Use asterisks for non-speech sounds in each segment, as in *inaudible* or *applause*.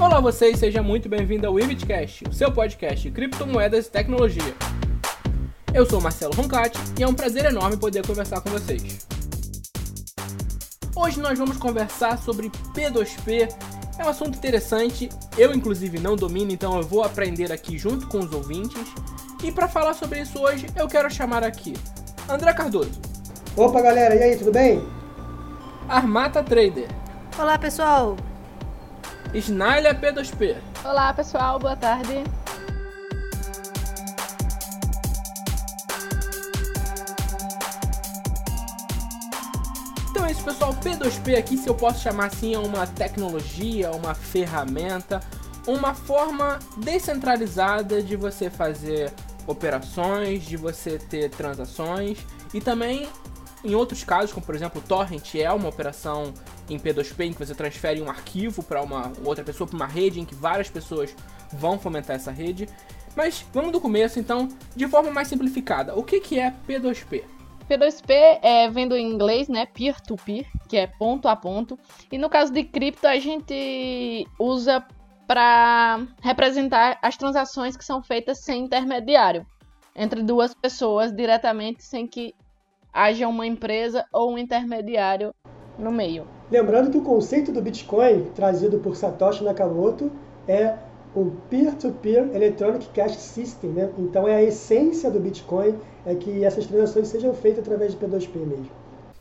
Olá vocês, seja muito bem-vindo ao Ibitcast, o seu podcast de criptomoedas e tecnologia. Eu sou Marcelo Roncati e é um prazer enorme poder conversar com vocês. Hoje nós vamos conversar sobre P2P. É um assunto interessante, eu inclusive não domino, então eu vou aprender aqui junto com os ouvintes. E para falar sobre isso hoje, eu quero chamar aqui André Cardoso. Opa galera, e aí, tudo bem? Armata Trader. Olá pessoal, Snaila P2P. Olá pessoal, boa tarde. Então é isso, pessoal. P2P aqui, se eu posso chamar assim, é uma tecnologia, uma ferramenta, uma forma descentralizada de você fazer operações, de você ter transações e também em outros casos, como por exemplo o torrent é uma operação em P2P em que você transfere um arquivo para uma outra pessoa, para uma rede em que várias pessoas vão fomentar essa rede. Mas vamos do começo então, de forma mais simplificada. O que, que é P2P? P2P é, vem do inglês, né? Peer-to-peer, que é ponto a ponto. E no caso de cripto, a gente usa para representar as transações que são feitas sem intermediário, entre duas pessoas diretamente, sem que haja uma empresa ou um intermediário no meio. Lembrando que o conceito do Bitcoin, trazido por Satoshi Nakamoto, é o Peer-to-Peer Electronic Cash System. Né? Então, é a essência do Bitcoin é que essas transações sejam feitas através de P2P mesmo.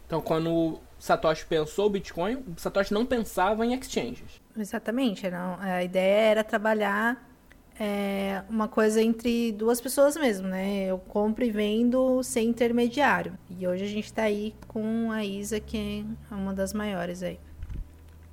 Então, quando Satoshi pensou o Bitcoin, Satoshi não pensava em exchanges. Exatamente, não. A ideia era trabalhar é, uma coisa entre duas pessoas mesmo, né? Eu compro e vendo sem intermediário. E hoje a gente está aí com a Isa, que é uma das maiores aí.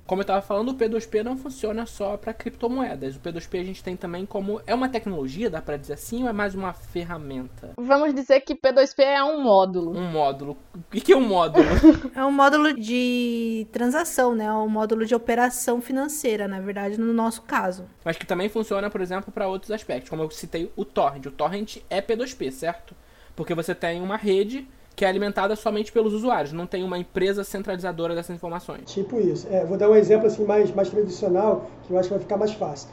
Como eu estava falando, o P2P não funciona só para criptomoedas. O P2P a gente tem também como. É uma tecnologia, dá para dizer assim, ou é mais uma ferramenta? Vamos dizer que P2P é um módulo. Um módulo. O que é um módulo? *laughs* é um módulo de transação, né? É um módulo de operação financeira, na verdade, no nosso caso. Mas que também funciona, por exemplo, para outros aspectos. Como eu citei o Torrent. O Torrent é P2P, certo? Porque você tem uma rede que é alimentada somente pelos usuários, não tem uma empresa centralizadora dessas informações. Tipo isso. É, vou dar um exemplo assim mais, mais tradicional, que eu acho que vai ficar mais fácil.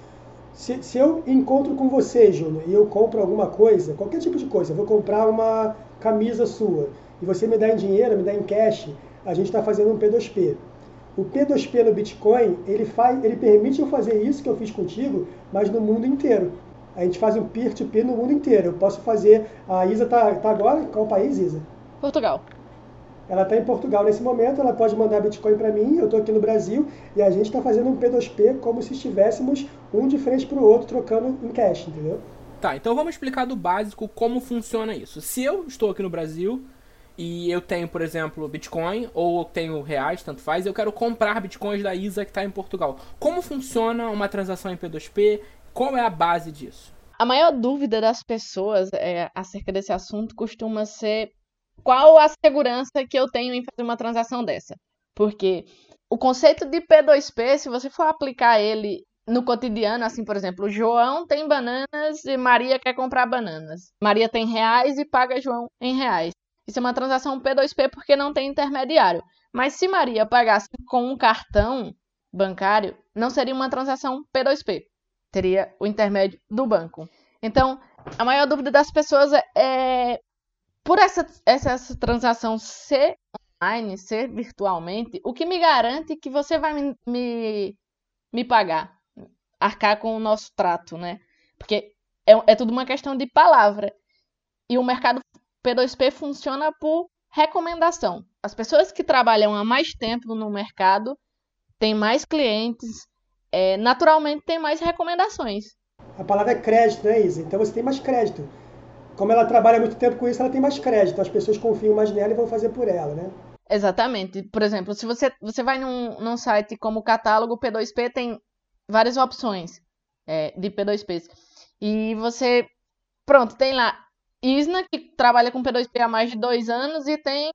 Se, se eu encontro com você, Júnior, e eu compro alguma coisa, qualquer tipo de coisa, eu vou comprar uma camisa sua, e você me dá em dinheiro, me dá em cash, a gente está fazendo um P2P. O P2P no Bitcoin, ele, faz, ele permite eu fazer isso que eu fiz contigo, mas no mundo inteiro. A gente faz um peer-to-peer -peer no mundo inteiro. Eu posso fazer. A Isa está tá agora? Qual país, Isa? Portugal. Ela está em Portugal nesse momento, ela pode mandar Bitcoin para mim, eu estou aqui no Brasil e a gente está fazendo um P2P como se estivéssemos um de frente para o outro trocando em cash, entendeu? Tá, então vamos explicar do básico como funciona isso. Se eu estou aqui no Brasil e eu tenho, por exemplo, Bitcoin ou eu tenho reais, tanto faz, eu quero comprar Bitcoins da Isa que está em Portugal. Como funciona uma transação em P2P? Qual é a base disso? A maior dúvida das pessoas é, acerca desse assunto costuma ser qual a segurança que eu tenho em fazer uma transação dessa? Porque o conceito de P2P, se você for aplicar ele no cotidiano, assim, por exemplo, João tem bananas e Maria quer comprar bananas. Maria tem reais e paga João em reais. Isso é uma transação P2P porque não tem intermediário. Mas se Maria pagasse com um cartão bancário, não seria uma transação P2P. Teria o intermédio do banco. Então, a maior dúvida das pessoas é por essa, essa, essa transação ser online, ser virtualmente, o que me garante que você vai me, me, me pagar, arcar com o nosso trato, né? Porque é, é tudo uma questão de palavra. E o mercado P2P funciona por recomendação. As pessoas que trabalham há mais tempo no mercado têm mais clientes, é, naturalmente têm mais recomendações. A palavra é crédito, não é isso? Então você tem mais crédito como ela trabalha muito tempo com isso, ela tem mais crédito. As pessoas confiam mais nela e vão fazer por ela, né? Exatamente. Por exemplo, se você, você vai num, num site como o catálogo P2P, tem várias opções é, de P2Ps. E você, pronto, tem lá Isna, que trabalha com P2P há mais de dois anos, e tem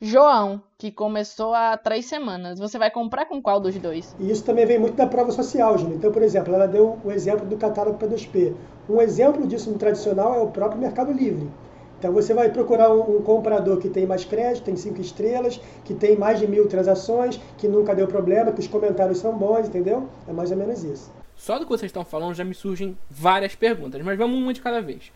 João, que começou há três semanas. Você vai comprar com qual dos dois? E isso também vem muito da prova social, Júnior. Então, por exemplo, ela deu o exemplo do catálogo P2P. Um exemplo disso no tradicional é o próprio Mercado Livre. Então você vai procurar um, um, comprador que tem mais crédito, tem cinco estrelas, que tem mais de mil transações, que nunca deu problema, que os comentários são bons, entendeu? É mais ou menos isso. Só do que vocês estão falando já me surgem várias perguntas, mas vamos uma de cada vez.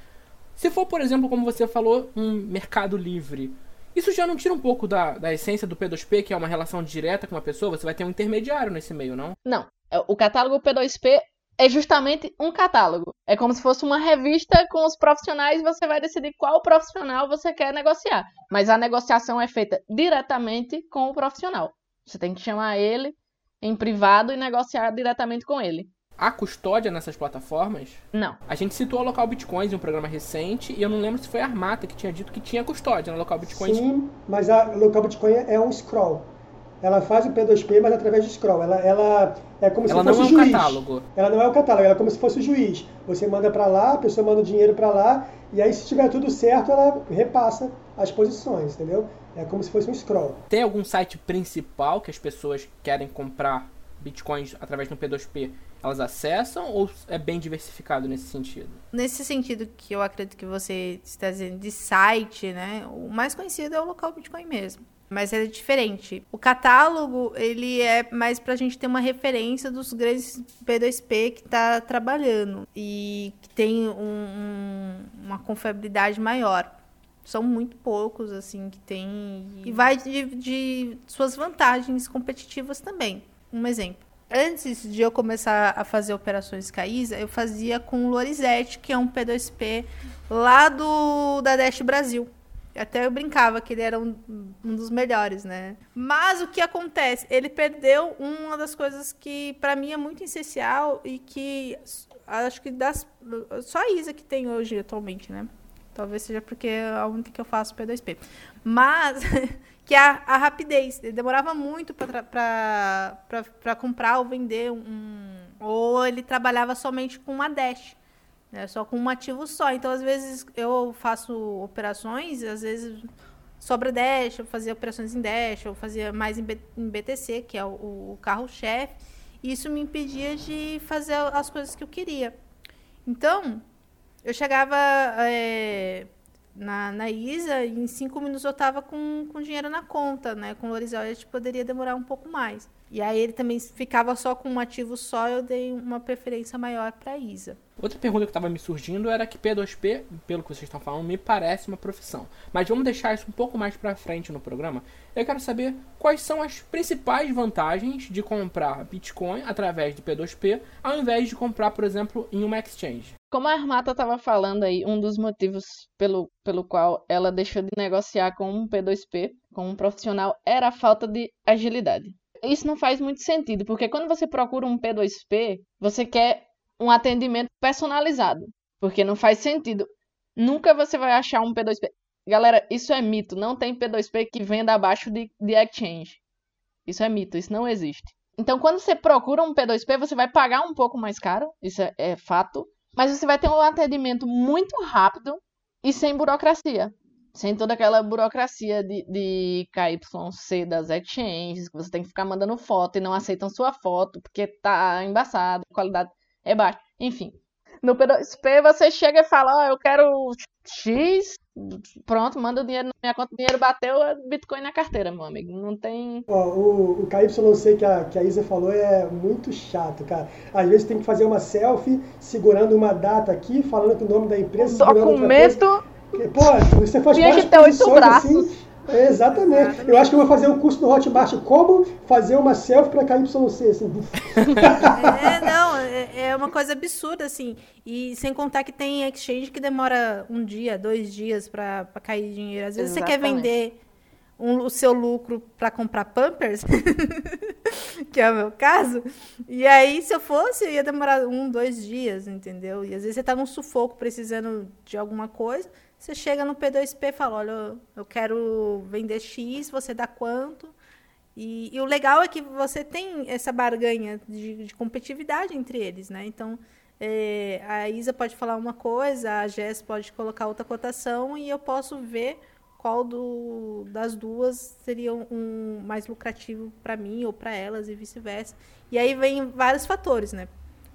Se for, por exemplo, como você falou, um mercado livre, isso já não tira um pouco da, da essência do P2P, que é uma relação direta com uma pessoa? Você vai ter um intermediário nesse meio, não? Não. É, o catálogo P2P é justamente um catálogo. É como se fosse uma revista com os profissionais e você vai decidir qual profissional você quer negociar. Mas a negociação é feita diretamente com o profissional. Você tem que chamar ele em privado e negociar diretamente com ele. Há custódia nessas plataformas? Não. A gente citou a Local Bitcoins em um programa recente e eu não lembro se foi a Armata que tinha dito que tinha custódia na Local Bitcoins. Sim, mas a Local Bitcoin é um scroll. Ela faz o P2P, mas através de scroll. Ela, ela é como ela se fosse não é o um juiz. catálogo. Ela não é o catálogo, ela é como se fosse o juiz. Você manda para lá, a pessoa manda o dinheiro para lá, e aí se tiver tudo certo, ela repassa as posições, entendeu? É como se fosse um scroll. Tem algum site principal que as pessoas querem comprar bitcoins através do P2P? Elas acessam ou é bem diversificado nesse sentido? Nesse sentido que eu acredito que você está dizendo de site, né? O mais conhecido é o local Bitcoin mesmo. Mas é diferente. O catálogo, ele é mais pra gente ter uma referência dos grandes P2P que tá trabalhando. E que tem um, um, uma confiabilidade maior. São muito poucos, assim, que tem. E vai de, de suas vantagens competitivas também. Um exemplo. Antes de eu começar a fazer operações Caísa, eu fazia com o Lorizete, que é um P2P lá do da Dash Brasil. Até eu brincava que ele era um, um, dos melhores, né? Mas o que acontece? Ele perdeu uma das coisas que para mim é muito essencial e que acho que das, só a Isa que tem hoje atualmente, né? Talvez seja porque é a única que eu faço P2P. Mas *laughs* que é a, a rapidez. Ele demorava muito para comprar ou vender um. Ou ele trabalhava somente com uma Dash. Né, só com um ativo só. Então, às vezes, eu faço operações, às vezes sobra Dash, eu fazia operações em Dash, eu fazia mais em, B, em BTC, que é o, o carro-chefe. Isso me impedia de fazer as coisas que eu queria. Então, eu chegava é, na, na ISA em cinco minutos eu estava com, com dinheiro na conta, né? Com o Lorizal a gente poderia demorar um pouco mais. E aí ele também ficava só com um ativo só, eu dei uma preferência maior para ISA. Outra pergunta que estava me surgindo era que P2P, pelo que vocês estão falando, me parece uma profissão. Mas vamos deixar isso um pouco mais para frente no programa. Eu quero saber quais são as principais vantagens de comprar Bitcoin através de P2P, ao invés de comprar, por exemplo, em uma exchange. Como a Armata estava falando aí, um dos motivos pelo, pelo qual ela deixou de negociar com um P2P, com um profissional, era a falta de agilidade isso não faz muito sentido, porque quando você procura um P2P, você quer um atendimento personalizado, porque não faz sentido. Nunca você vai achar um P2P. Galera, isso é mito. Não tem P2P que venda abaixo de, de exchange. Isso é mito, isso não existe. Então, quando você procura um P2P, você vai pagar um pouco mais caro, isso é, é fato, mas você vai ter um atendimento muito rápido e sem burocracia sem toda aquela burocracia de, de KYC das exchanges, que você tem que ficar mandando foto e não aceitam sua foto porque tá embaçado, a qualidade é baixa. Enfim. No P2P você chega e fala, ó, oh, eu quero X, pronto, manda o dinheiro na minha conta, o dinheiro bateu, é Bitcoin na carteira, meu amigo. Não tem. Ó, o, o KYC que a, que a Isa falou é muito chato, cara. Às vezes tem que fazer uma selfie segurando uma data aqui, falando que o nome da empresa. Um documento Pô, você faz Tinha que ter oito braços. Assim, é, exatamente. exatamente. Eu acho que eu vou fazer um curso no Hotmart como fazer uma selfie para KYC, assim. *laughs* É, não, é, é uma coisa absurda, assim. E sem contar que tem exchange que demora um dia, dois dias para cair dinheiro. Às vezes exatamente. você quer vender um, o seu lucro para comprar Pampers, *laughs* que é o meu caso. E aí, se eu fosse, ia demorar um, dois dias, entendeu? E às vezes você está num sufoco precisando de alguma coisa. Você chega no P2P e fala, olha, eu quero vender X, você dá quanto? E, e o legal é que você tem essa barganha de, de competitividade entre eles, né? Então, é, a Isa pode falar uma coisa, a Jess pode colocar outra cotação e eu posso ver qual do, das duas seria um mais lucrativo para mim ou para elas e vice-versa. E aí vem vários fatores, né?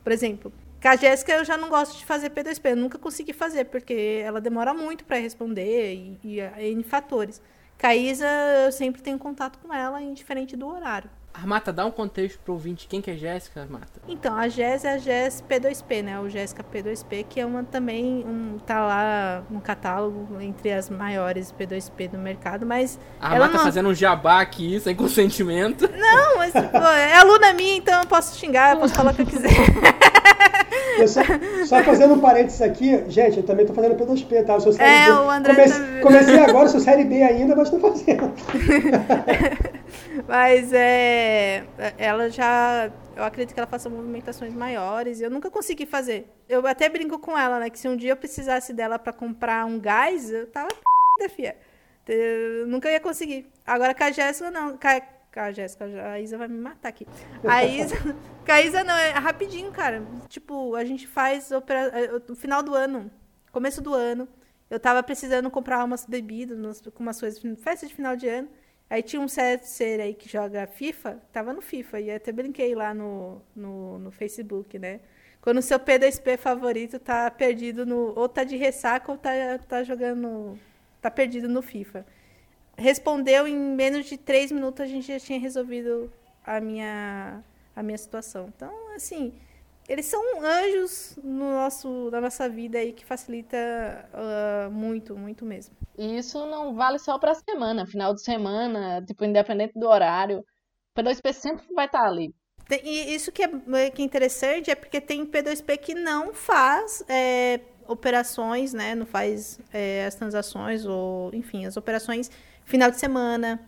Por exemplo, com a Jéssica eu já não gosto de fazer P2P, eu nunca consegui fazer, porque ela demora muito para responder e, e N fatores. Caísa, eu sempre tenho contato com ela, indiferente do horário. Armata, dá um contexto pro ouvinte. Quem que é Jéssica, Armata? Então, a Jess é a Jess P2P, né? O Jéssica P2P, que é uma também, um, tá lá no catálogo entre as maiores P2P do mercado, mas... A Armata não... fazendo um jabá aqui, sem consentimento. Não, mas tipo, é aluna minha, então eu posso xingar, eu posso falar o que eu quiser. *laughs* Só, só fazendo um parênteses aqui, gente, eu também tô fazendo P2P, tá? Eu sou série É, B. o André Comece- tá- Comecei agora, sou série B ainda, mas tô fazendo. *laughs* Mas é. Ela já. Eu acredito que ela faça movimentações maiores. Eu nunca consegui fazer. Eu até brinco com ela, né? Que se um dia eu precisasse dela pra comprar um gás, eu tava da fia. Eu nunca ia conseguir. Agora com a Jéssica, não. Com a, a Jéssica, a Isa vai me matar aqui. A Isa. *laughs* a Isa, não, é rapidinho, cara. Tipo, a gente faz opera... no final do ano, começo do ano. Eu tava precisando comprar umas bebidas, umas, umas coisas, festa de final de ano. Aí tinha um certo ser aí que joga FIFA, tava no FIFA, e até brinquei lá no, no, no Facebook, né? Quando o seu P2P favorito tá perdido no. Ou tá de ressaca ou tá, tá jogando. tá perdido no FIFA. Respondeu em menos de três minutos, a gente já tinha resolvido a minha, a minha situação. Então, assim, eles são anjos no nosso, na nossa vida aí que facilita ah, muito, muito mesmo. E isso não vale só pra semana, final de semana, tipo, independente do horário. O P2P sempre vai estar ali. Tem- E isso que é, que é interessante é porque tem P2P que não faz é, operações, né? Não faz é, as transações, ou enfim, as operações final de semana.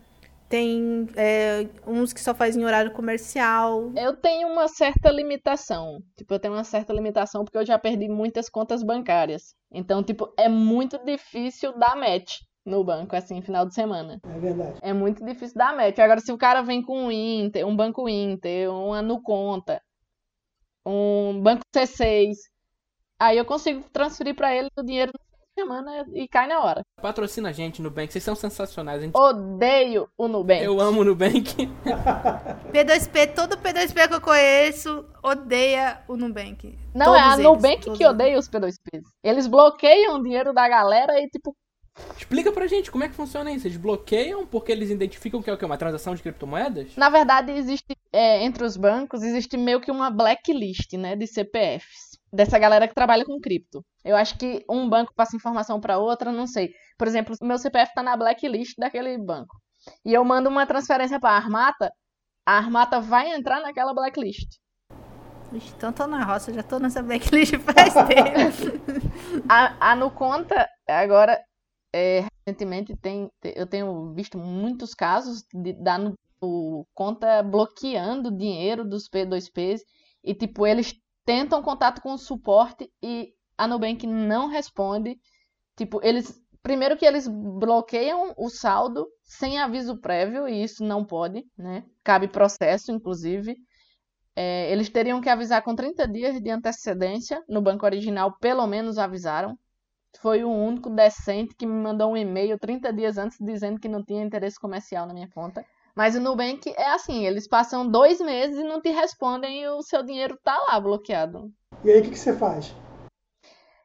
Tem é, uns que só fazem horário comercial. Eu tenho uma certa limitação. Tipo, eu tenho uma certa limitação porque eu já perdi muitas contas bancárias. Então, tipo, é muito difícil dar match no banco, assim, final de semana. É verdade. É muito difícil dar match. Agora, se o cara vem com um Inter, um banco Inter, uma Nuconta, um banco C6, aí eu consigo transferir pra ele o dinheiro no semana e cai na hora. Patrocina a gente, Nubank. Vocês são sensacionais. A gente... Odeio o Nubank. Eu amo o Nubank. *laughs* P2P, todo P2P que eu conheço odeia o Nubank. Não, é a Todos eles, Nubank todos que odeia os P2Ps. Eles bloqueiam o dinheiro da galera e, tipo, Explica pra gente como é que funciona isso. Eles bloqueiam porque eles identificam que é o quê? Uma transação de criptomoedas? na verdade, existe, é, entre os bancos, existe meio que uma blacklist, né, de CPFs. Dessa galera que trabalha com cripto. Eu acho que um banco passa informação pra outra, não sei. Por exemplo, meu CPF tá na blacklist daquele banco. E eu mando uma transferência pra Armata, a Armata vai entrar naquela blacklist. Ixi, então tô na roça, já tô nessa blacklist faz *laughs* tempo. A, a Nuconta, agora, é, recentemente, tem, te- eu tenho visto muitos casos de, da Nu- o conta bloqueando dinheiro dos P2Ps e, tipo, eles tentam contato com o suporte e a Nubank não responde. Tipo, eles. Primeiro que eles bloqueiam o saldo sem aviso prévio, e isso não pode, né? Cabe processo, inclusive. É, eles teriam que avisar com 30 dias de antecedência. No banco original, pelo menos avisaram. Foi o único decente que me mandou um e-mail 30 dias antes dizendo que não tinha interesse comercial na minha conta. Mas o Nubank é assim, eles passam dois meses e não te respondem e o seu dinheiro tá lá bloqueado. E aí, o que, que você faz?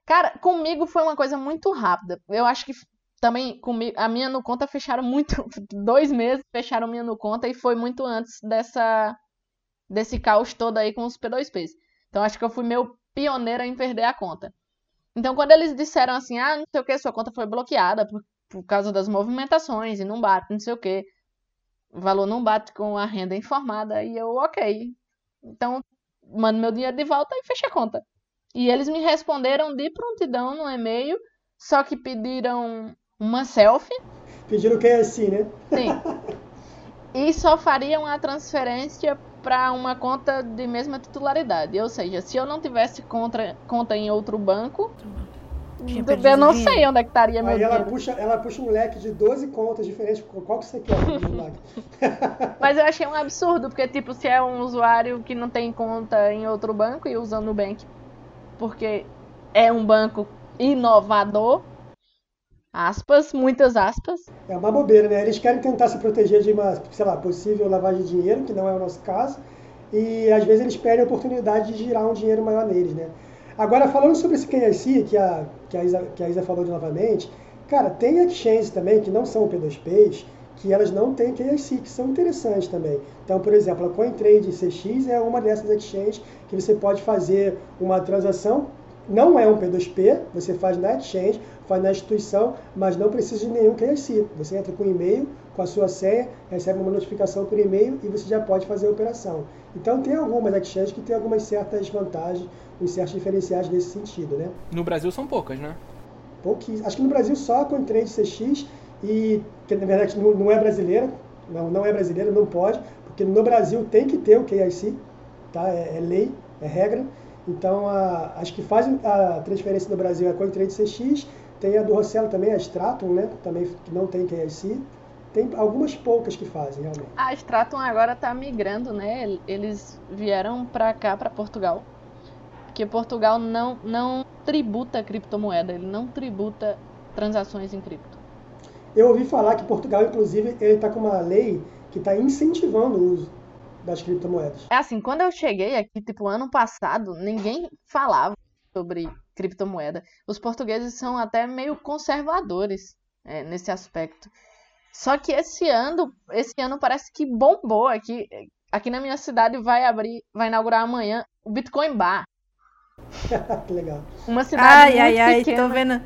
Cara, comigo foi uma coisa muito rápida. Eu acho que também comigo, a minha no conta fecharam muito, *laughs* dois meses fecharam minha no conta e foi muito antes dessa desse caos todo aí com os P2Ps. Então acho que eu fui meio pioneira em perder a conta. Então quando eles disseram assim, ah, não sei o que, sua conta foi bloqueada por, por causa das movimentações e não bate, não sei o que, o valor não bate com a renda informada e eu, ok. Então mando meu dinheiro de volta e fecho a conta. E eles me responderam de prontidão no e-mail, só que pediram uma selfie, Pediram que é assim, né? sim. *laughs* E só fariam a transferência para uma conta de mesma titularidade. Ou seja, se eu não tivesse contra, conta em outro banco, Tinha eu perdido não dinheiro. sei onde é que estaria meu Aí ela puxa, ela puxa um leque de 12 contas diferentes. Qual que você quer? *laughs* *laughs* Mas eu achei um absurdo, porque, tipo, se é um usuário que não tem conta em outro banco e usa o Nubank porque é um banco inovador, aspas, muitas aspas, É uma bobeira, né? Eles querem tentar se proteger de uma, sei lá, possível lavagem de dinheiro, que não é o nosso caso, e às vezes eles perdem a oportunidade de girar um dinheiro maior neles, né? Agora, falando sobre esse KYC, que a, que a, Isa, que a Isa falou de novamente, Cara, tem exchanges também que não são P2Ps, que elas não têm KYC, que são interessantes também. Então, por exemplo, a CoinTrade CX é uma dessas exchanges que você pode fazer uma transação, não é um P2P, você faz na exchange, faz na instituição, mas não precisa de nenhum KYC. Você entra com e-mail, com a sua senha, recebe uma notificação por e-mail e você já pode fazer a operação. Então, tem algumas exchanges que têm algumas certas vantagens, uns certos diferenciais nesse sentido, né? No Brasil são poucas, né? Pouquíssimas. Acho que no Brasil só a CoinTrade CX e que na verdade não, é brasileira, não, não é brasileira, não pode, porque no Brasil tem que ter o KIC, tá? é, é lei, é regra. Então, a, as que fazem a transferência no Brasil é a CoinTrade CX, tem a do Rossello também, a Stratum, né? Também que não tem KIC. Tem algumas poucas que fazem, realmente. A Stratum agora está migrando, né? Eles vieram para cá, para Portugal. Porque Portugal não, não tributa criptomoeda, ele não tributa transações em cripto. Eu ouvi falar que Portugal, inclusive, ele está com uma lei que está incentivando o uso das criptomoedas. É assim, quando eu cheguei aqui, tipo, ano passado, ninguém falava sobre criptomoeda. Os portugueses são até meio conservadores é, nesse aspecto. Só que esse ano, esse ano parece que bombou aqui. Aqui na minha cidade vai abrir, vai inaugurar amanhã o Bitcoin Bar. *laughs* que legal. Uma cidade ai, muito ai, pequena. ai, tô vendo,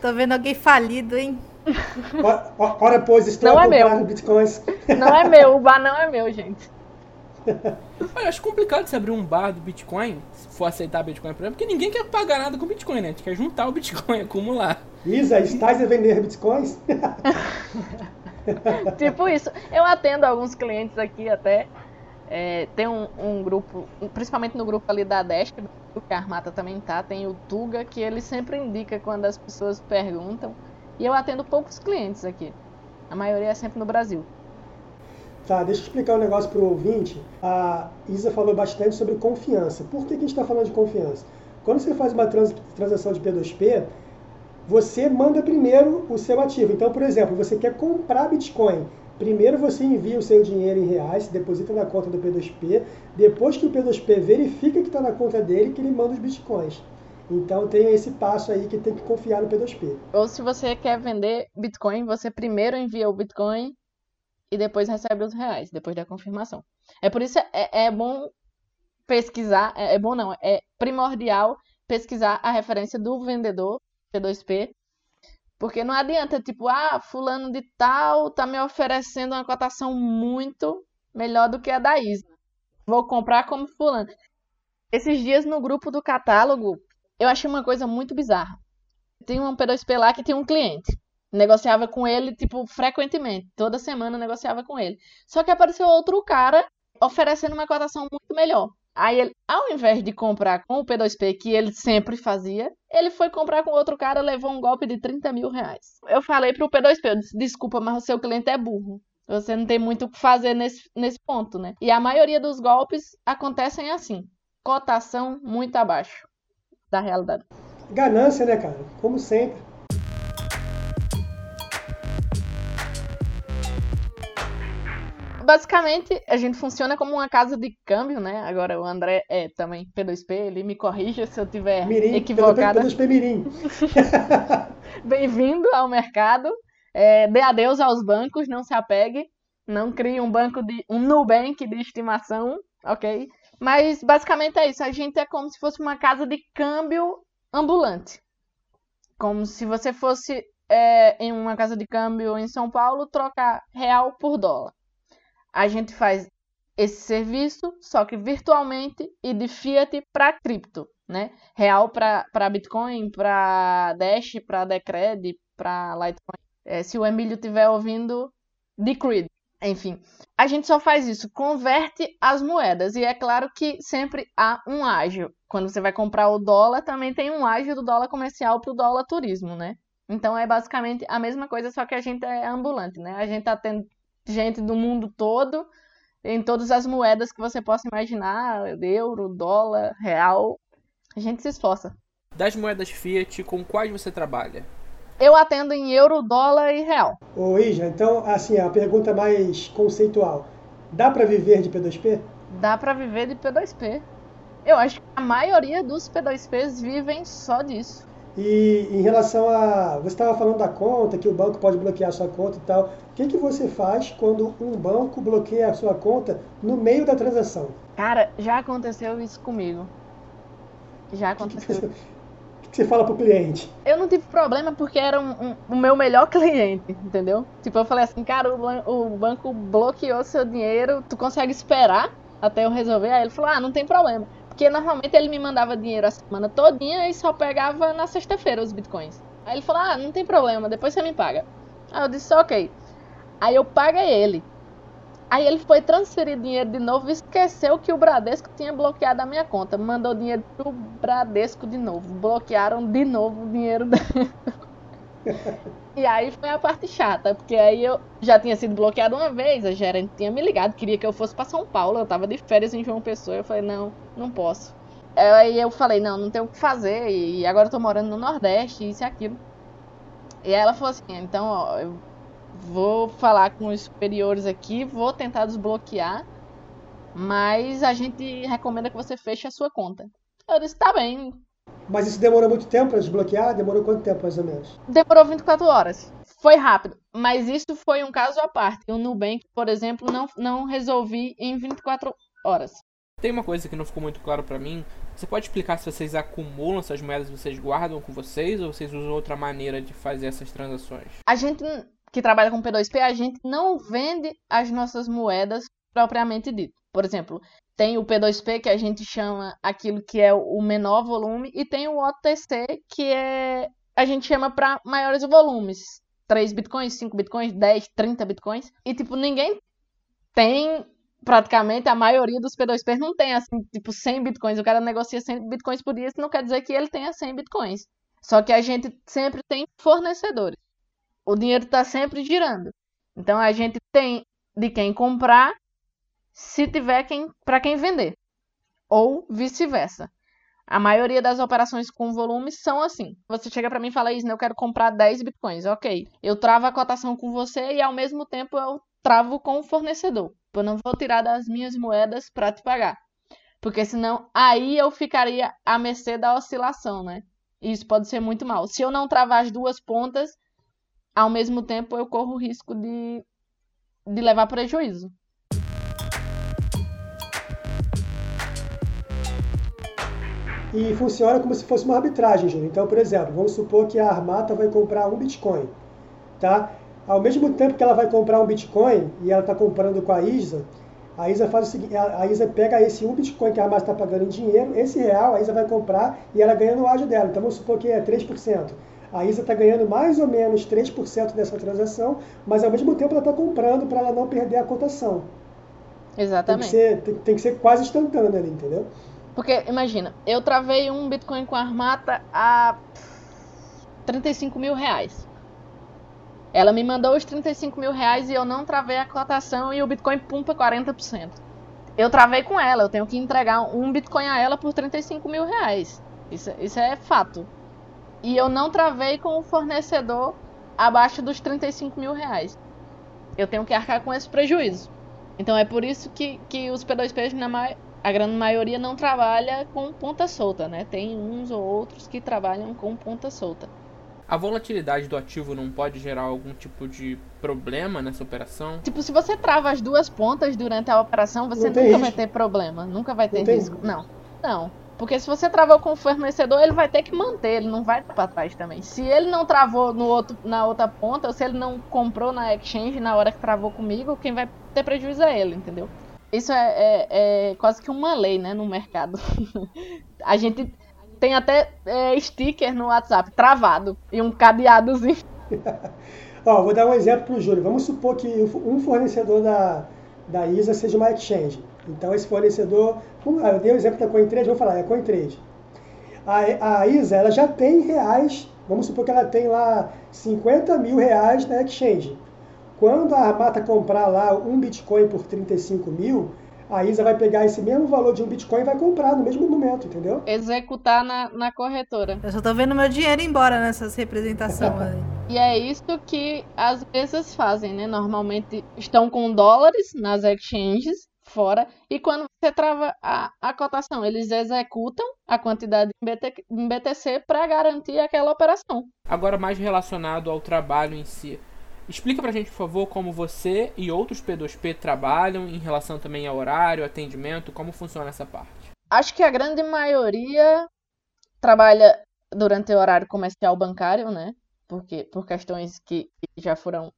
tô vendo alguém falido, hein? Ora, pois, estou não a é meu. bitcoins. Não é meu, o bar não é meu, gente. *laughs* Olha, acho complicado você abrir um bar do Bitcoin, se for aceitar Bitcoin, por exemplo, porque ninguém quer pagar nada com Bitcoin, né? A gente quer juntar o Bitcoin, *laughs* acumular. Isa, estás a vender Bitcoins? *laughs* tipo isso. Eu atendo alguns clientes aqui até. É, tem um, um, grupo, principalmente no grupo ali da Desk, que a Armata também tá, tem o Tuga, que ele sempre indica quando as pessoas perguntam. E eu atendo poucos clientes aqui. A maioria é sempre no Brasil. Tá, deixa eu explicar um negócio para o ouvinte. A Isa falou bastante sobre confiança. Por que, que a gente está falando de confiança? Quando você faz uma trans, transação de P2P, você manda primeiro o seu ativo. Então, por exemplo, você quer comprar Bitcoin. Primeiro você envia o seu dinheiro em reais, deposita na conta do P2P. Depois que o P2P verifica que está na conta dele, que ele manda os Bitcoins. Então tem esse passo aí que tem que confiar no P2P. Ou se você quer vender Bitcoin, você primeiro envia o Bitcoin e depois recebe os reais, depois da confirmação. É por isso é, é bom pesquisar, é, é bom não, é primordial pesquisar a referência do vendedor P2P, porque não adianta, tipo, ah, fulano de tal tá me oferecendo uma cotação muito melhor do que a da Isla. Vou comprar como fulano. Esses dias no grupo do catálogo, eu achei uma coisa muito bizarra. Tem um P2P lá que tinha um cliente. Negociava com ele, tipo, frequentemente. Toda semana negociava com ele. Só que apareceu outro cara oferecendo uma cotação muito melhor. Aí ele, ao invés de comprar com o P2P, que ele sempre fazia, ele foi comprar com outro cara levou um golpe de 30 mil reais. Eu falei pro P2P, eu disse, desculpa, mas o seu cliente é burro. Você não tem muito o que fazer nesse, nesse ponto, né? E a maioria dos golpes acontecem assim. Cotação muito abaixo da realidade. Ganância, né, cara? Como sempre. Basicamente, a gente funciona como uma casa de câmbio, né? Agora o André é também P2P, ele me corrija se eu tiver mirim, equivocada. P2P Mirim. *laughs* Bem-vindo ao mercado. É, dê adeus aos bancos, não se apegue. Não crie um banco de. um Nubank de estimação, ok? Mas basicamente é isso. A gente é como se fosse uma casa de câmbio ambulante. Como se você fosse é, em uma casa de câmbio em São Paulo trocar real por dólar. A gente faz esse serviço, só que virtualmente e de fiat para cripto, né? Real para Bitcoin, para Dash, para Decred, para Litecoin. É, se o Emílio estiver ouvindo, Decred. Enfim, a gente só faz isso, converte as moedas. E é claro que sempre há um ágio. Quando você vai comprar o dólar, também tem um ágio do dólar comercial para o dólar turismo, né? Então é basicamente a mesma coisa, só que a gente é ambulante, né? A gente atende gente do mundo todo, em todas as moedas que você possa imaginar, euro, dólar, real. A gente se esforça. Das moedas fiat, com quais você trabalha? Eu atendo em euro, dólar e real. Ô Ija, então, assim, a pergunta mais conceitual. Dá para viver de P2P? Dá para viver de P2P. Eu acho que a maioria dos P2Ps vivem só disso. E em relação a. Você estava falando da conta, que o banco pode bloquear a sua conta e tal. O que, que você faz quando um banco bloqueia a sua conta no meio da transação? Cara, já aconteceu isso comigo. Já aconteceu. O que, que você fala pro cliente? Eu não tive problema porque era um, um, o meu melhor *laughs* cliente, entendeu? Tipo, eu falei assim, cara, o, o banco bloqueou seu dinheiro, tu consegue esperar até eu resolver? Aí ele falou, ah, não tem problema. Porque normalmente ele me mandava dinheiro a semana todinha e só pegava na sexta-feira os bitcoins. Aí ele falou: Ah, não tem problema, depois você me paga. Aí eu disse: Ok. Aí eu paguei ele. Aí ele foi transferir dinheiro de novo e esqueceu que o Bradesco tinha bloqueado a minha conta. Mandou dinheiro pro Bradesco de novo. Bloquearam de novo o dinheiro *laughs* dele. *laughs* E aí foi a parte chata, porque aí eu já tinha sido bloqueado uma vez, a gerente tinha me ligado, queria que eu fosse para São Paulo, eu tava de férias em João Pessoa, eu falei, não, não posso. Aí eu falei, não, não tenho o que fazer, e agora eu tô morando no Nordeste, isso e aquilo. E ela falou assim, então, ó, eu vou falar com os superiores aqui, vou tentar desbloquear, mas a gente recomenda que você feche a sua conta. Eu disse, tá bem, mas isso demorou muito tempo para desbloquear? Demorou quanto tempo, mais ou menos? Demorou 24 horas. Foi rápido. Mas isso foi um caso à parte. O Nubank, por exemplo, não, não resolvi em 24 horas. Tem uma coisa que não ficou muito claro para mim. Você pode explicar se vocês acumulam essas moedas, vocês guardam com vocês ou vocês usam outra maneira de fazer essas transações? A gente que trabalha com P2P, a gente não vende as nossas moedas propriamente dito. Por exemplo, tem o P2P, que a gente chama aquilo que é o menor volume, e tem o OTC, que é a gente chama para maiores volumes. 3 bitcoins, 5 bitcoins, 10, 30 bitcoins. E, tipo, ninguém tem, praticamente, a maioria dos P2Ps não tem, assim, tipo, 100 bitcoins. O cara negocia 100 bitcoins por dia, isso não quer dizer que ele tenha 100 bitcoins. Só que a gente sempre tem fornecedores. O dinheiro está sempre girando. Então, a gente tem de quem comprar se tiver quem para quem vender, ou vice-versa. A maioria das operações com volumes são assim. Você chega para mim e fala, Isna, eu quero comprar 10 bitcoins. Ok. Eu travo a cotação com você e ao mesmo tempo eu travo com o fornecedor. Eu não vou tirar das minhas moedas para te pagar. Porque senão aí eu ficaria à mercê da oscilação, né? Isso pode ser muito mal. Se eu não travar as duas pontas, ao mesmo tempo eu corro o risco de, de levar prejuízo. E funciona como se fosse uma arbitragem, Júnior. Então, por exemplo, vamos supor que a Armata vai comprar um Bitcoin, tá? Ao mesmo tempo que ela vai comprar um Bitcoin e ela está comprando com a ISA, a ISA faz o seguinte, a ISA pega esse um Bitcoin que a Armata está pagando em dinheiro, esse real a ISA vai comprar e ela ganha no ágio dela. Então vamos supor que é 3%. A ISA está ganhando mais ou menos 3% dessa transação, mas ao mesmo tempo ela está comprando para ela não perder a cotação. Exatamente. Tem que, ser, tem, tem que ser quase instantâneo ali, entendeu? Porque, imagina, eu travei um Bitcoin com a Armata a 35 mil reais. Ela me mandou os 35 mil reais e eu não travei a cotação e o Bitcoin pumpa 40%. Eu travei com ela, eu tenho que entregar um Bitcoin a ela por 35 mil reais. Isso, isso é fato. E eu não travei com o fornecedor abaixo dos 35 mil reais. Eu tenho que arcar com esse prejuízo. Então é por isso que, que os P2Ps, na, a grande maioria não trabalha com ponta solta, né? Tem uns ou outros que trabalham com ponta solta. A volatilidade do ativo não pode gerar algum tipo de problema nessa operação? Tipo, se você trava as duas pontas durante a operação, você não nunca vai ter problema, nunca vai ter não risco. Tem. Não, não. Porque se você travou com o fornecedor, ele vai ter que manter, ele não vai para trás também. Se ele não travou no outro, na outra ponta, ou se ele não comprou na exchange na hora que travou comigo, quem vai ter prejuízo é ele, entendeu? Isso é, é, é quase que uma lei, né, no mercado. *laughs* a gente tem até é, sticker no WhatsApp travado e um cadeadozinho. *laughs* Ó, vou dar um exemplo para o Júlio. Vamos supor que um fornecedor da, da ISA seja uma exchange. Então, esse fornecedor, eu dei o exemplo da CoinTrade, vou falar, é CoinTrade. A, a ISA, ela já tem reais, vamos supor que ela tem lá 50 mil reais na exchange. Quando a Armata comprar lá um Bitcoin por 35 mil, a Isa vai pegar esse mesmo valor de um Bitcoin e vai comprar no mesmo momento, entendeu? Executar na, na corretora. Eu só tô vendo meu dinheiro embora nessas representações. *laughs* e é isso que as empresas fazem, né? Normalmente estão com dólares nas exchanges fora. E quando você trava a, a cotação, eles executam a quantidade em, BT, em BTC para garantir aquela operação. Agora, mais relacionado ao trabalho em si. Explica pra gente, por favor, como você e outros P2P trabalham em relação também ao horário, atendimento, como funciona essa parte. Acho que a grande maioria trabalha durante o horário comercial bancário, né? Porque por questões que já foram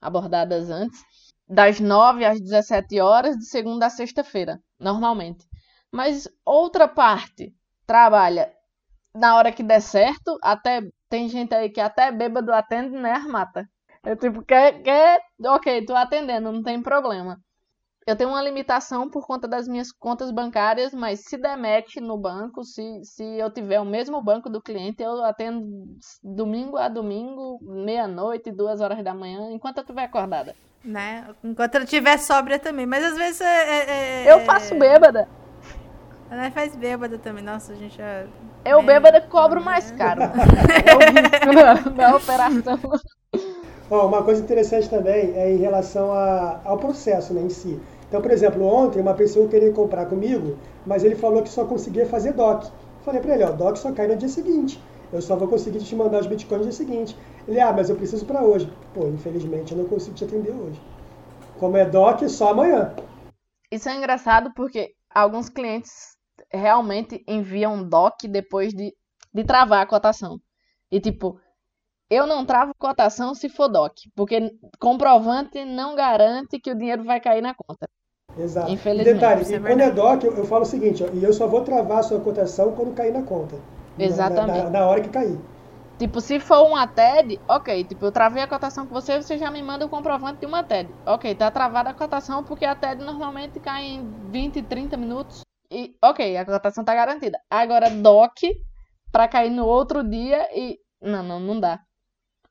abordadas antes das 9 às 17 horas, de segunda a sexta-feira, normalmente. Mas outra parte trabalha na hora que der certo, até tem gente aí que até bêbado atende, né, Armata? Eu tipo, quer, quer, ok, tô atendendo, não tem problema. Eu tenho uma limitação por conta das minhas contas bancárias, mas se der match no banco, se, se eu tiver o mesmo banco do cliente, eu atendo domingo a domingo, meia-noite, duas horas da manhã, enquanto eu estiver acordada. Né? Enquanto ela estiver sóbria também. Mas às vezes é. é, é eu faço bêbada. Ela faz bêbada também. Nossa, a gente já. Eu bêbada cobro mais caro. *laughs* é o da *laughs* operação. Oh, uma coisa interessante também é em relação a, ao processo né, em si. Então, por exemplo, ontem uma pessoa queria comprar comigo, mas ele falou que só conseguia fazer DOC. Falei para ele, ó, DOC só cai no dia seguinte. Eu só vou conseguir te mandar os bitcoins no dia seguinte. Ele, ah, mas eu preciso para hoje. Pô, infelizmente eu não consigo te atender hoje. Como é DOC, só amanhã. Isso é engraçado porque alguns clientes realmente enviam DOC depois de, de travar a cotação. E tipo, eu não travo cotação se for DOC, porque comprovante não garante que o dinheiro vai cair na conta. Exato. Infelizmente. E detalhe, e é quando é DOC, eu, eu, falo o seguinte, ó, e eu só vou travar a sua cotação quando cair na conta. Exatamente. Na, na, na hora que cair. Tipo, se for uma TED, ok. Tipo, eu travei a cotação com você, você já me manda o comprovante de uma TED. Ok, tá travada a cotação porque a TED normalmente cai em 20, 30 minutos. E, ok, a cotação tá garantida. Agora, DOC, pra cair no outro dia e. Não, não, não dá.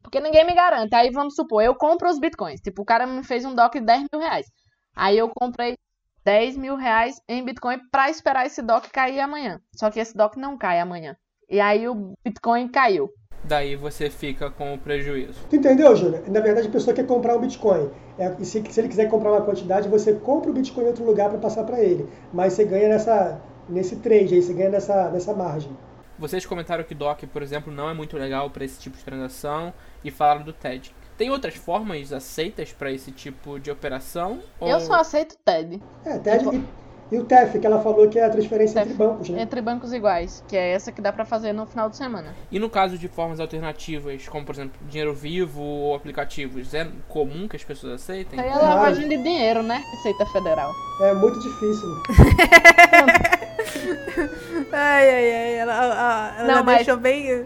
Porque ninguém me garante. Aí vamos supor, eu compro os bitcoins. Tipo, o cara me fez um DOC de 10 mil reais. Aí eu comprei 10 mil reais em Bitcoin para esperar esse DOC cair amanhã. Só que esse DOC não cai amanhã. E aí o Bitcoin caiu. Daí você fica com o prejuízo. Tu entendeu, Júlia? Na verdade, a pessoa quer comprar um Bitcoin. É, e se, se ele quiser comprar uma quantidade, você compra o Bitcoin em outro lugar para passar para ele. Mas você ganha nessa, nesse trade aí, você ganha nessa, nessa margem. Vocês comentaram que DOC, por exemplo, não é muito legal para esse tipo de transação e falaram do TED. Tem outras formas aceitas para esse tipo de operação? Eu ou... só aceito TED. É, TED e o TEF, que ela falou que é a transferência TEF, entre bancos, né? Entre bancos iguais, que é essa que dá para fazer no final de semana. E no caso de formas alternativas, como por exemplo dinheiro vivo ou aplicativos, é comum que as pessoas aceitem? Aí é lavagem de dinheiro, né? Receita Federal. É muito difícil. *laughs* *laughs* ai, ai, ai. Ela, ela, ela não, deixou mas... bem.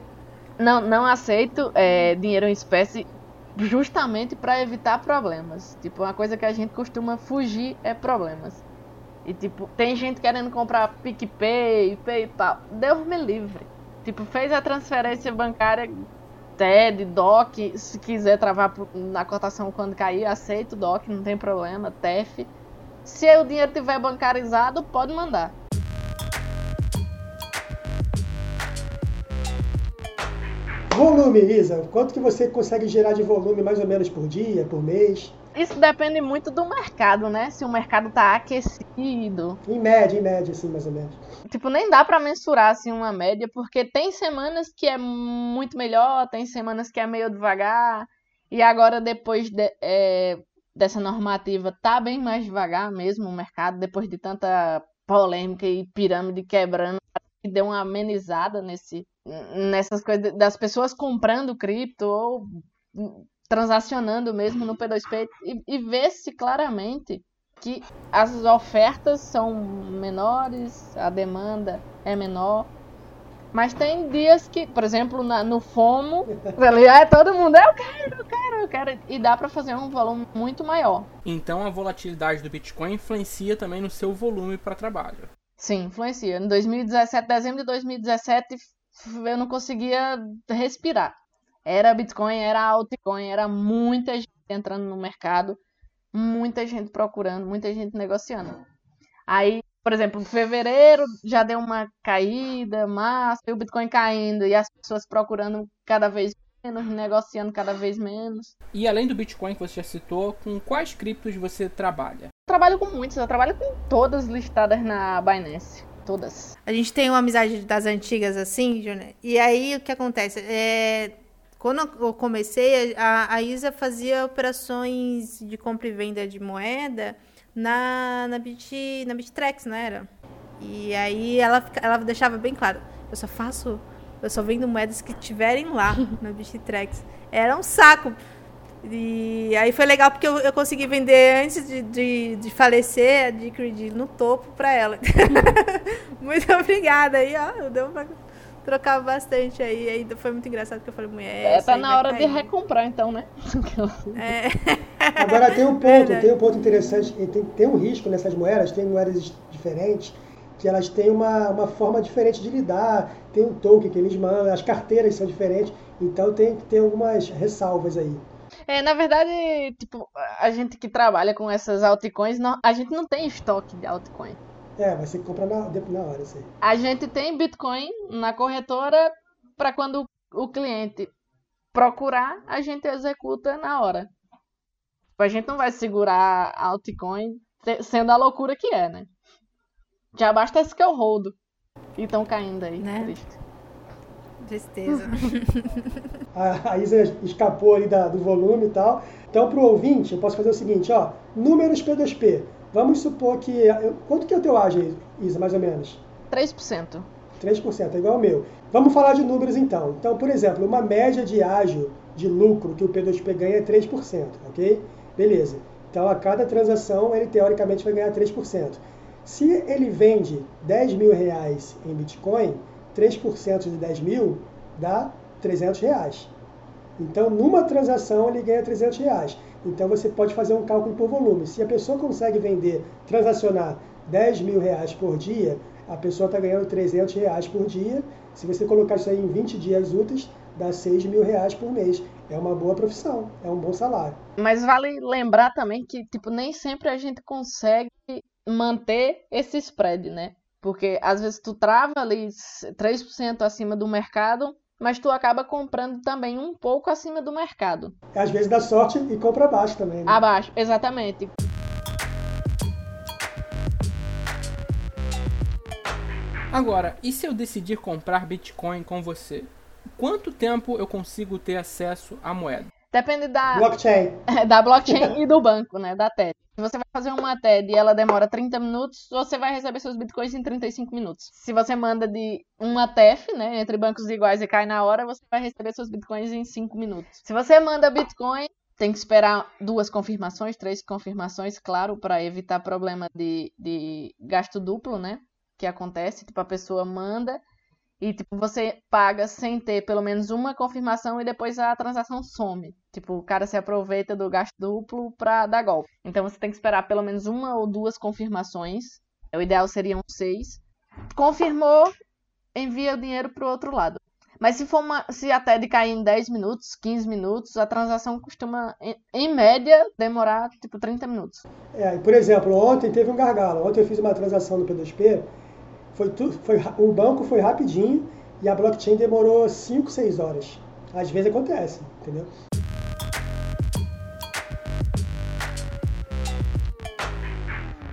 Não, não aceito é, dinheiro em espécie justamente para evitar problemas. Tipo, uma coisa que a gente costuma fugir é problemas. E, tipo, tem gente querendo comprar PicPay, PayPal. Deus me livre. Tipo, fez a transferência bancária TED, DOC. Se quiser travar na cotação quando cair, aceito DOC, não tem problema. TEF. Se o dinheiro tiver bancarizado, pode mandar. Volume, Isa. Quanto que você consegue gerar de volume mais ou menos por dia, por mês? Isso depende muito do mercado, né? Se o mercado tá aquecido. Em média, em média, assim, mais ou menos. Tipo, nem dá para mensurar, assim, uma média, porque tem semanas que é muito melhor, tem semanas que é meio devagar. E agora, depois de, é, dessa normativa, tá bem mais devagar mesmo o mercado, depois de tanta polêmica e pirâmide quebrando, que deu uma amenizada nesse, nessas coisas das pessoas comprando cripto ou transacionando mesmo no P2P e, e vê-se claramente que as ofertas são menores, a demanda é menor. Mas tem dias que, por exemplo, na, no FOMO, *laughs* ali, é todo mundo, eu quero, eu quero, eu quero. E dá para fazer um volume muito maior. Então a volatilidade do Bitcoin influencia também no seu volume para trabalho. Sim, influencia. Em 2017, dezembro de 2017, eu não conseguia respirar. Era Bitcoin, era altcoin, era muita gente entrando no mercado, muita gente procurando, muita gente negociando. Aí, por exemplo, fevereiro já deu uma caída, março, o Bitcoin caindo e as pessoas procurando cada vez menos, negociando cada vez menos. E além do Bitcoin que você já citou, com quais criptos você trabalha? trabalho com muitos, eu trabalho com todas listadas na Binance. Todas. A gente tem uma amizade das antigas assim, Júnior. E aí o que acontece? É, quando eu comecei, a, a Isa fazia operações de compra e venda de moeda na, na, Bit, na Bittrex, não era? E aí ela, ela deixava bem claro, eu só faço, eu só vendo moedas que tiverem lá na Bittrex. Era um saco. E aí foi legal porque eu, eu consegui vender antes de, de, de falecer a Dicrid no topo para ela. *laughs* Muito obrigada aí, ó. Deu pra trocava bastante aí. Aí foi muito engraçado porque eu falei, mulher. É, tá na hora de recomprar então, né? É. *laughs* Agora tem um ponto, tem um ponto interessante, tem, tem um risco nessas moedas, tem moedas diferentes, que elas têm uma, uma forma diferente de lidar, tem um token que eles mandam, as carteiras são diferentes, então tem que ter algumas ressalvas aí. É, na verdade, tipo, a gente que trabalha com essas altcoins, não, a gente não tem estoque de altcoin. É, vai ser que comprar na, na hora, isso aí. A gente tem Bitcoin na corretora para quando o cliente procurar, a gente executa na hora. A gente não vai segurar altcoin sendo a loucura que é, né? Já basta esse que eu rodo. E estão caindo aí, né? triste. Tristeza. a, a Isa escapou ali da, do volume e tal. Então, para o ouvinte, eu posso fazer o seguinte, ó. Números P2P. Vamos supor que. Quanto que é o teu ágio, Isa, mais ou menos? 3%. 3%, é igual ao meu. Vamos falar de números então. Então, por exemplo, uma média de ágio de lucro que o P2P ganha é 3%, ok? Beleza. Então, a cada transação, ele teoricamente vai ganhar 3%. Se ele vende 10 mil reais em Bitcoin, 3% de 10 mil dá 300 reais. Então, numa transação, ele ganha 300 reais. Então você pode fazer um cálculo por volume. Se a pessoa consegue vender, transacionar 10 mil reais por dia, a pessoa está ganhando 300 reais por dia. Se você colocar isso aí em 20 dias úteis, dá 6 mil reais por mês. É uma boa profissão, é um bom salário. Mas vale lembrar também que tipo, nem sempre a gente consegue manter esse spread, né? Porque às vezes tu trava ali 3% acima do mercado, mas tu acaba comprando também um pouco acima do mercado. Às vezes dá sorte e compra abaixo também. Né? Abaixo, exatamente. Agora, e se eu decidir comprar Bitcoin com você? Quanto tempo eu consigo ter acesso à moeda? Depende da blockchain, *laughs* da blockchain e do banco, né, da TED. Se você vai fazer uma TED e ela demora 30 minutos, você vai receber seus bitcoins em 35 minutos. Se você manda de uma TEF, né, entre bancos iguais e cai na hora, você vai receber seus bitcoins em 5 minutos. Se você manda bitcoin, tem que esperar duas confirmações, três confirmações, claro, para evitar problema de, de gasto duplo, né? Que acontece, tipo, a pessoa manda e, tipo, você paga sem ter pelo menos uma confirmação e depois a transação some. Tipo, o cara se aproveita do gasto duplo pra dar golpe. Então você tem que esperar pelo menos uma ou duas confirmações. O ideal seriam seis. Confirmou, envia o dinheiro pro outro lado. Mas se for uma, se a TED cair em 10 minutos, 15 minutos, a transação costuma, em, em, média, demorar tipo 30 minutos. É, por exemplo, ontem teve um gargalo. Ontem eu fiz uma transação no P2P foi, tudo, foi o banco foi rapidinho e a blockchain demorou 5, 6 horas. Às vezes acontece, entendeu?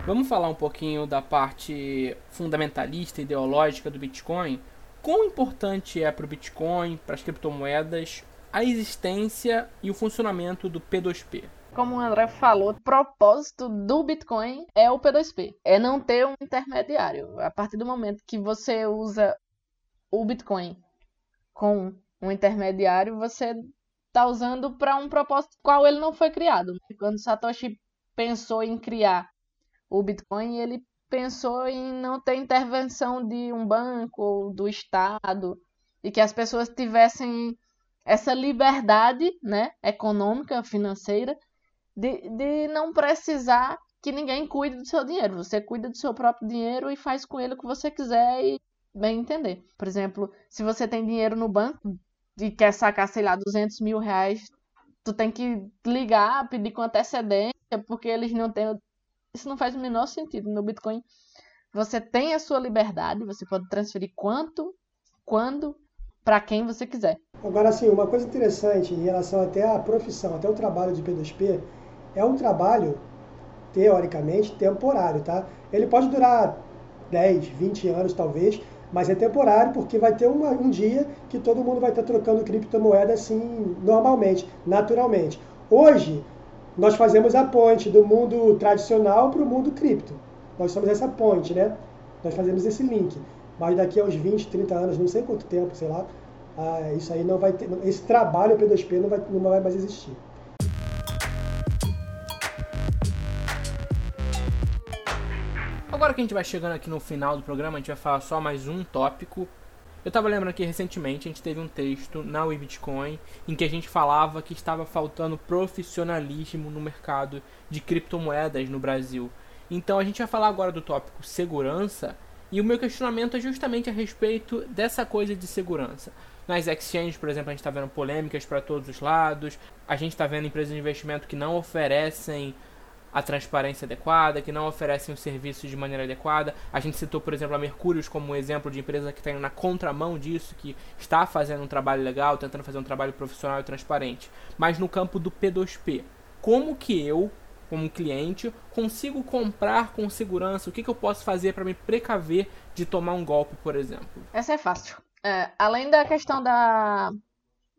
Vamos falar um pouquinho da parte fundamentalista, ideológica do Bitcoin. Quão importante é para o Bitcoin, para as criptomoedas, a existência e o funcionamento do P2P? Como o André falou, o propósito do Bitcoin é o P2P, é não ter um intermediário. A partir do momento que você usa o Bitcoin com um intermediário, você está usando para um propósito qual ele não foi criado. Quando Satoshi pensou em criar o Bitcoin, ele pensou em não ter intervenção de um banco ou do Estado e que as pessoas tivessem essa liberdade, né, econômica, financeira, de, de não precisar que ninguém cuide do seu dinheiro. Você cuida do seu próprio dinheiro e faz com ele o que você quiser e bem entender. Por exemplo, se você tem dinheiro no banco e quer sacar, sei lá, 200 mil reais, tu tem que ligar, pedir com antecedência, porque eles não têm. Isso não faz o menor sentido. No Bitcoin, você tem a sua liberdade, você pode transferir quanto, quando, para quem você quiser. Agora, assim, uma coisa interessante em relação até à profissão, até o trabalho de P2P, é um trabalho teoricamente, temporário, tá? Ele pode durar 10, 20 anos talvez, mas é temporário porque vai ter uma, um dia que todo mundo vai estar trocando criptomoeda assim, normalmente, naturalmente. Hoje, nós fazemos a ponte do mundo tradicional para o mundo cripto. Nós somos essa ponte, né? Nós fazemos esse link. Mas daqui a uns 20, 30 anos, não sei quanto tempo, sei lá, ah, isso aí não vai ter, esse trabalho P2P não vai, não vai mais existir. Agora que a gente vai chegando aqui no final do programa, a gente vai falar só mais um tópico. Eu estava lembrando que recentemente a gente teve um texto na WeBitcoin em que a gente falava que estava faltando profissionalismo no mercado de criptomoedas no Brasil. Então a gente vai falar agora do tópico segurança e o meu questionamento é justamente a respeito dessa coisa de segurança. Nas exchanges, por exemplo, a gente está vendo polêmicas para todos os lados, a gente está vendo empresas de investimento que não oferecem a transparência adequada, que não oferecem os serviços de maneira adequada. A gente citou, por exemplo, a Mercúrios como um exemplo de empresa que está na contramão disso, que está fazendo um trabalho legal, tentando fazer um trabalho profissional e transparente. Mas no campo do P2P, como que eu, como cliente, consigo comprar com segurança? O que, que eu posso fazer para me precaver de tomar um golpe, por exemplo? Essa é fácil. É, além da questão da,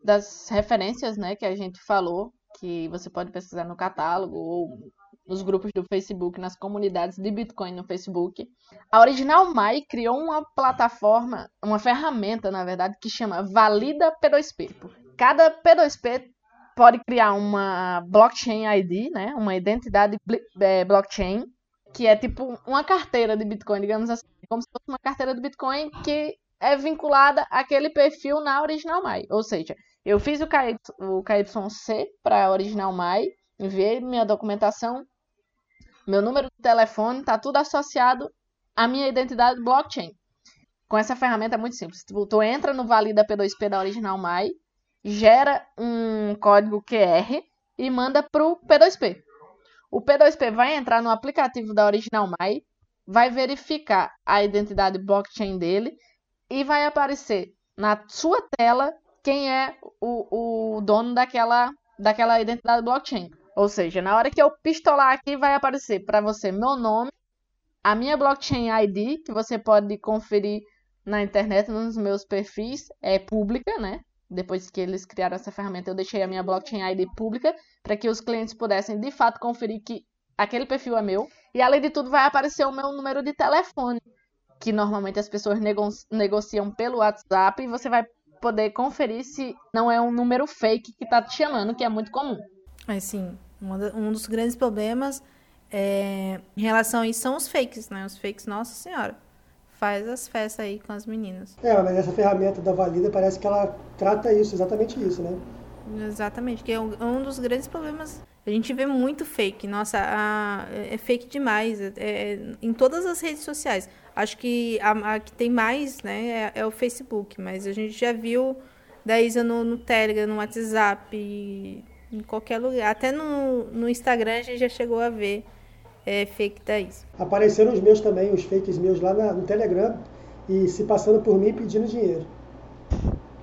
das referências né, que a gente falou, que você pode pesquisar no catálogo ou nos grupos do Facebook, nas comunidades de Bitcoin no Facebook. A Original Mai criou uma plataforma, uma ferramenta, na verdade, que chama Valida P2P. Cada P2P pode criar uma blockchain ID, né, uma identidade é, blockchain, que é tipo uma carteira de Bitcoin, digamos assim, como se fosse uma carteira de Bitcoin que é vinculada àquele perfil na Original Mai. Ou seja, eu fiz o, o KYC para a Original Mai, enviei minha documentação, meu número de telefone, está tudo associado à minha identidade blockchain. Com essa ferramenta é muito simples. Tu, tu entra no Valida P2P da Original Mai, gera um código QR e manda para o P2P. O P2P vai entrar no aplicativo da Original Mai, vai verificar a identidade blockchain dele e vai aparecer na sua tela quem é o, o dono daquela, daquela identidade blockchain. Ou seja, na hora que eu pistolar aqui, vai aparecer para você meu nome, a minha blockchain ID, que você pode conferir na internet, nos meus perfis, é pública, né? Depois que eles criaram essa ferramenta, eu deixei a minha blockchain ID pública para que os clientes pudessem de fato conferir que aquele perfil é meu. E além de tudo, vai aparecer o meu número de telefone, que normalmente as pessoas nego negociam pelo WhatsApp, e você vai poder conferir se não é um número fake que está te chamando, que é muito comum. Assim, um dos grandes problemas é, em relação a isso são os fakes, né? Os fakes, nossa senhora. Faz as festas aí com as meninas. É, mas essa ferramenta da Valida parece que ela trata isso, exatamente isso, né? Exatamente, que é um, um dos grandes problemas. A gente vê muito fake. Nossa, a, é fake demais. É, é, em todas as redes sociais. Acho que a, a que tem mais, né, é, é, o Facebook. Mas a gente já viu da Isa no, no Telegram, no WhatsApp, em qualquer lugar. Até no, no Instagram a gente já chegou a ver é, fake da Isa. Apareceram os meus também, os fakes meus lá na, no Telegram e se passando por mim pedindo dinheiro.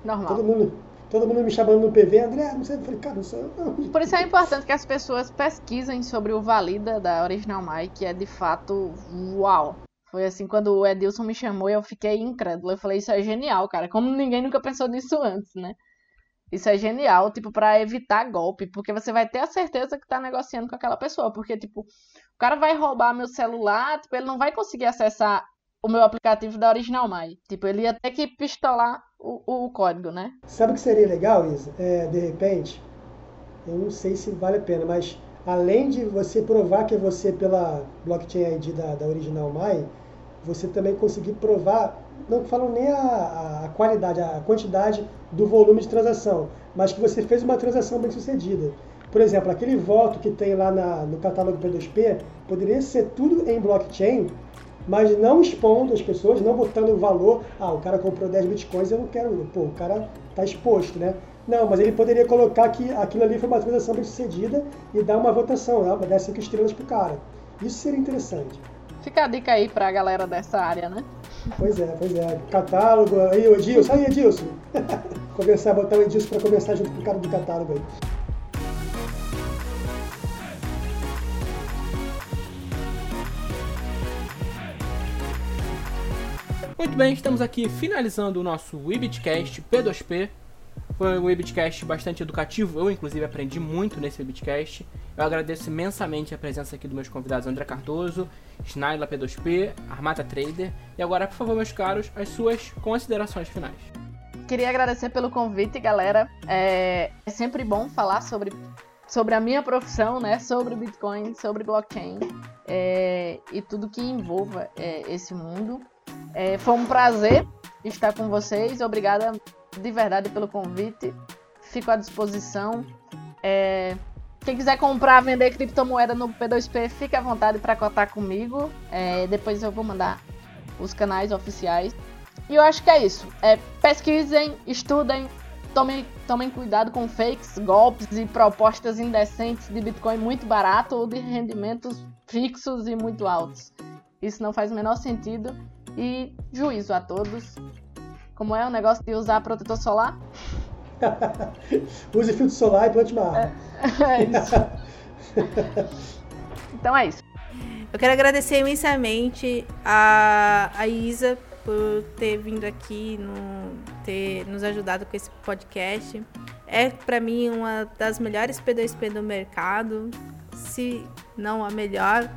Normal. Todo mundo, todo mundo me chamando no PV, André, não sei, eu falei, cara, não sou eu, não. Por isso é importante que as pessoas pesquisem sobre o Valida da Original Mai, que é de fato uau. Foi assim, quando o Edilson me chamou, eu fiquei incrédulo. Eu falei, isso é genial, cara. Como ninguém nunca pensou nisso antes, né? Isso é genial, tipo, para evitar golpe, porque você vai ter a certeza que tá negociando com aquela pessoa, porque, tipo, o cara vai roubar meu celular, tipo, ele não vai conseguir acessar o meu aplicativo da Original Mai. Tipo, ele ia ter que pistolar o, o código, né? Sabe o que seria legal, Isa? É, de repente, eu não sei se vale a pena, mas além de você provar que é você pela blockchain ID da, da Original Mai, você também conseguir provar, não falam nem a, a qualidade, a quantidade do volume de transação, mas que você fez uma transação bem sucedida. Por exemplo, aquele voto que tem lá na, no catálogo P2P poderia ser tudo em blockchain, mas não expondo as pessoas, não botando o valor. Ah, o cara comprou 10 bitcoins, eu não quero. Pô, o cara está exposto, né? Não, mas ele poderia colocar que aquilo ali foi uma transação bem sucedida e dar uma votação, né? dar 5 estrelas pro cara. Isso seria interessante. Fica a dica aí pra galera dessa área, né? Pois é, pois é. Catálogo, aí o Edilson, aí Edilson. *laughs* conversar, botar o Edilson para começar junto com o cara do catálogo aí. Muito bem, estamos aqui finalizando o nosso Webcast P2P foi um Webcast bastante educativo, eu inclusive aprendi muito nesse Webcast. Eu agradeço imensamente a presença aqui dos meus convidados André Cardoso, Snaila P2P, Armata Trader. E agora, por favor, meus caros, as suas considerações finais. Queria agradecer pelo convite, galera. É, é sempre bom falar sobre, sobre a minha profissão, né? Sobre Bitcoin, sobre blockchain é, e tudo que envolva é, esse mundo. É, foi um prazer estar com vocês. Obrigada de verdade pelo convite. Fico à disposição. É, quem quiser comprar, vender criptomoeda no P2P, fique à vontade para cotar comigo. É, depois eu vou mandar os canais oficiais. E eu acho que é isso. É, pesquisem, estudem, tomem, tomem cuidado com fakes, golpes e propostas indecentes de Bitcoin muito barato ou de rendimentos fixos e muito altos. Isso não faz o menor sentido. E juízo a todos. Como é o negócio de usar protetor solar? *laughs* Use filtro solar e plante uma árvore. É, *laughs* é isso. *laughs* então é isso. Eu quero agradecer imensamente a, a Isa por ter vindo aqui, no, ter nos ajudado com esse podcast. É para mim uma das melhores P2P do mercado, se não a melhor.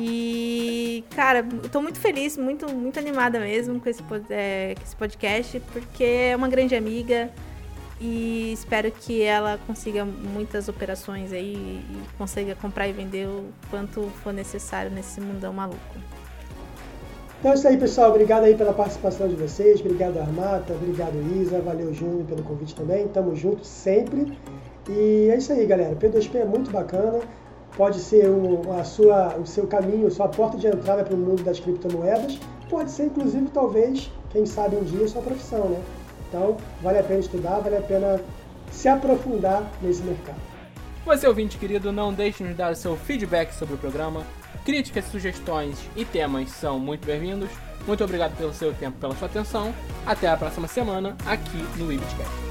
E, cara, eu tô muito feliz, muito, muito animada mesmo com esse, é, com esse podcast, porque é uma grande amiga e espero que ela consiga muitas operações aí e consiga comprar e vender o quanto for necessário nesse mundão maluco. Então é isso aí, pessoal. Obrigado aí pela participação de vocês. Obrigado, Armata. Obrigado, Isa. Valeu, Júnior, pelo convite também. Tamo junto sempre. E é isso aí, galera. P2P é muito bacana. Pode ser o, a sua, o seu caminho, sua porta de entrada para o mundo das criptomoedas. Pode ser, inclusive, talvez, quem sabe um dia, sua profissão, né? Então, vale a pena estudar, vale a pena se aprofundar nesse mercado. Você, ouvinte querido, não deixe de nos dar o seu feedback sobre o programa Críticas, sugestões e temas são muito bem-vindos. Muito obrigado pelo seu tempo, pela sua atenção. Até a próxima semana aqui no Ibitcast.